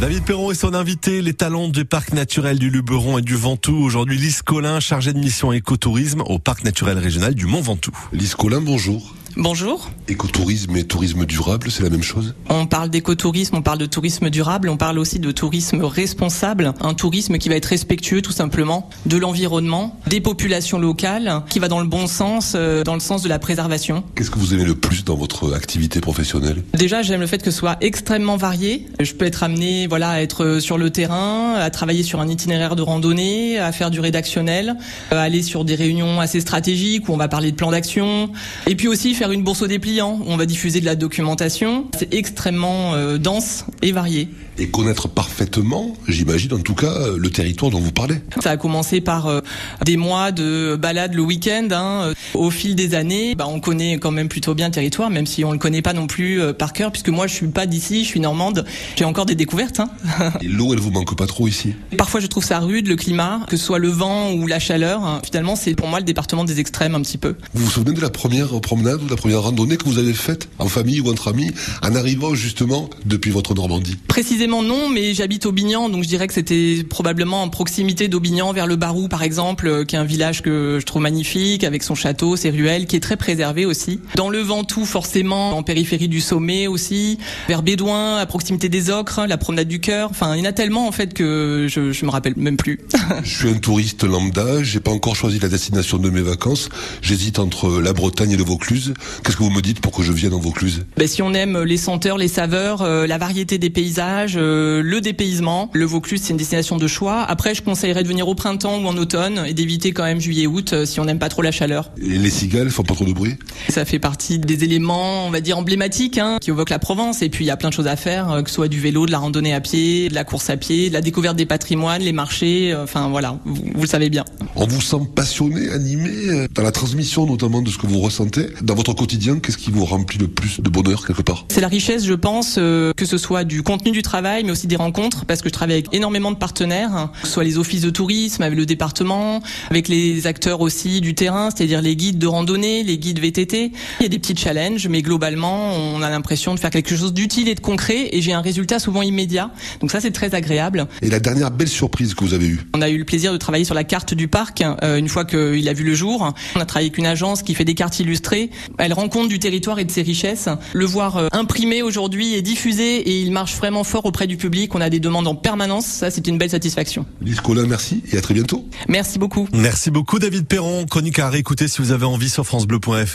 David Perron et son invité, les talents du parc naturel du Luberon et du Ventoux. Aujourd'hui, Lise Collin, chargée de mission écotourisme au parc naturel régional du Mont Ventoux. Lise Collin, bonjour. Bonjour. Écotourisme et tourisme durable, c'est la même chose? On parle d'écotourisme, on parle de tourisme durable, on parle aussi de tourisme responsable, un tourisme qui va être respectueux tout simplement de l'environnement, des populations locales, qui va dans le bon sens, euh, dans le sens de la préservation. Qu'est-ce que vous aimez le plus dans votre activité professionnelle? Déjà, j'aime le fait que ce soit extrêmement varié. Je peux être amené voilà, à être sur le terrain, à travailler sur un itinéraire de randonnée, à faire du rédactionnel, à aller sur des réunions assez stratégiques où on va parler de plan d'action, et puis aussi faire une bourse aux dépliants où on va diffuser de la documentation. C'est extrêmement euh, dense et varié. Et connaître parfaitement, j'imagine en tout cas, euh, le territoire dont vous parlez. Ça a commencé par euh, des mois de balade le week-end. Hein. Au fil des années, bah, on connaît quand même plutôt bien le territoire, même si on le connaît pas non plus par cœur, puisque moi je suis pas d'ici, je suis normande. J'ai encore des découvertes. Hein. Et l'eau, elle vous manque pas trop ici? Parfois je trouve ça rude, le climat, que ce soit le vent ou la chaleur. Finalement, c'est pour moi le département des extrêmes un petit peu. Vous vous souvenez de la première promenade ou de la première randonnée que vous avez faite en famille ou entre amis, en arrivant justement depuis votre Normandie? Précisément non, mais j'habite Aubignan, donc je dirais que c'était probablement en proximité d'Aubignan, vers le Barou par exemple, euh, qui est un village que je trouve magnifique, avec son château, ses ruelles, qui est très préservé aussi. Dans le Ventoux, forcément, en périphérie du sommet aussi, vers Bédouin, à proximité des Ocres, la promenade du cœur. Enfin, il y en a tellement en fait que je, je me rappelle même plus. je suis un touriste lambda, j'ai pas encore choisi la destination de mes vacances. J'hésite entre la Bretagne et le Vaucluse. Qu'est-ce que vous me dites pour que je vienne en Vaucluse? Ben, Si on aime les senteurs, les saveurs, euh, la variété des paysages, euh, le dépaysement, le Vaucluse c'est une destination de choix. Après, je conseillerais de venir au printemps ou en automne et d'éviter quand même juillet-août euh, si on n'aime pas trop la chaleur. Et les cigales font pas trop de bruit Ça fait partie des éléments, on va dire emblématiques, hein, qui évoquent la Provence. Et puis il y a plein de choses à faire, euh, que ce soit du vélo, de la randonnée à pied, de la course à pied, de la découverte des patrimoines, les marchés. euh, Enfin voilà, vous, vous le savez bien. On vous sent passionné, animé dans la transmission notamment de ce que vous ressentez. Dans votre quotidien, qu'est-ce qui vous remplit le plus de bonheur quelque part? C'est la richesse, je pense, euh, que ce soit du contenu du travail, mais aussi des rencontres, parce que je travaille avec énormément de partenaires, hein, que ce soit les offices de tourisme, avec le département, avec les acteurs aussi du terrain, c'est-à-dire les guides de randonnée, les guides VTT. Il y a des petits challenges, mais globalement, on a l'impression de faire quelque chose d'utile et de concret, et j'ai un résultat souvent immédiat. Donc ça, c'est très agréable. Et la dernière belle surprise que vous avez eue? On a eu le plaisir de travailler sur la carte du parc euh, une fois qu'il a vu le jour. On a travaillé avec une agence qui fait des cartes illustrées. Elle rend compte du territoire et de ses richesses. Le voir euh, imprimé aujourd'hui et diffusé et il marche vraiment fort auprès du public. On a des demandes en permanence. Ça, c'est une belle satisfaction. Lise Collin, merci et à très bientôt. Merci beaucoup. Merci beaucoup David Perron, chronique à réécouter si vous avez envie sur francebleu.fr.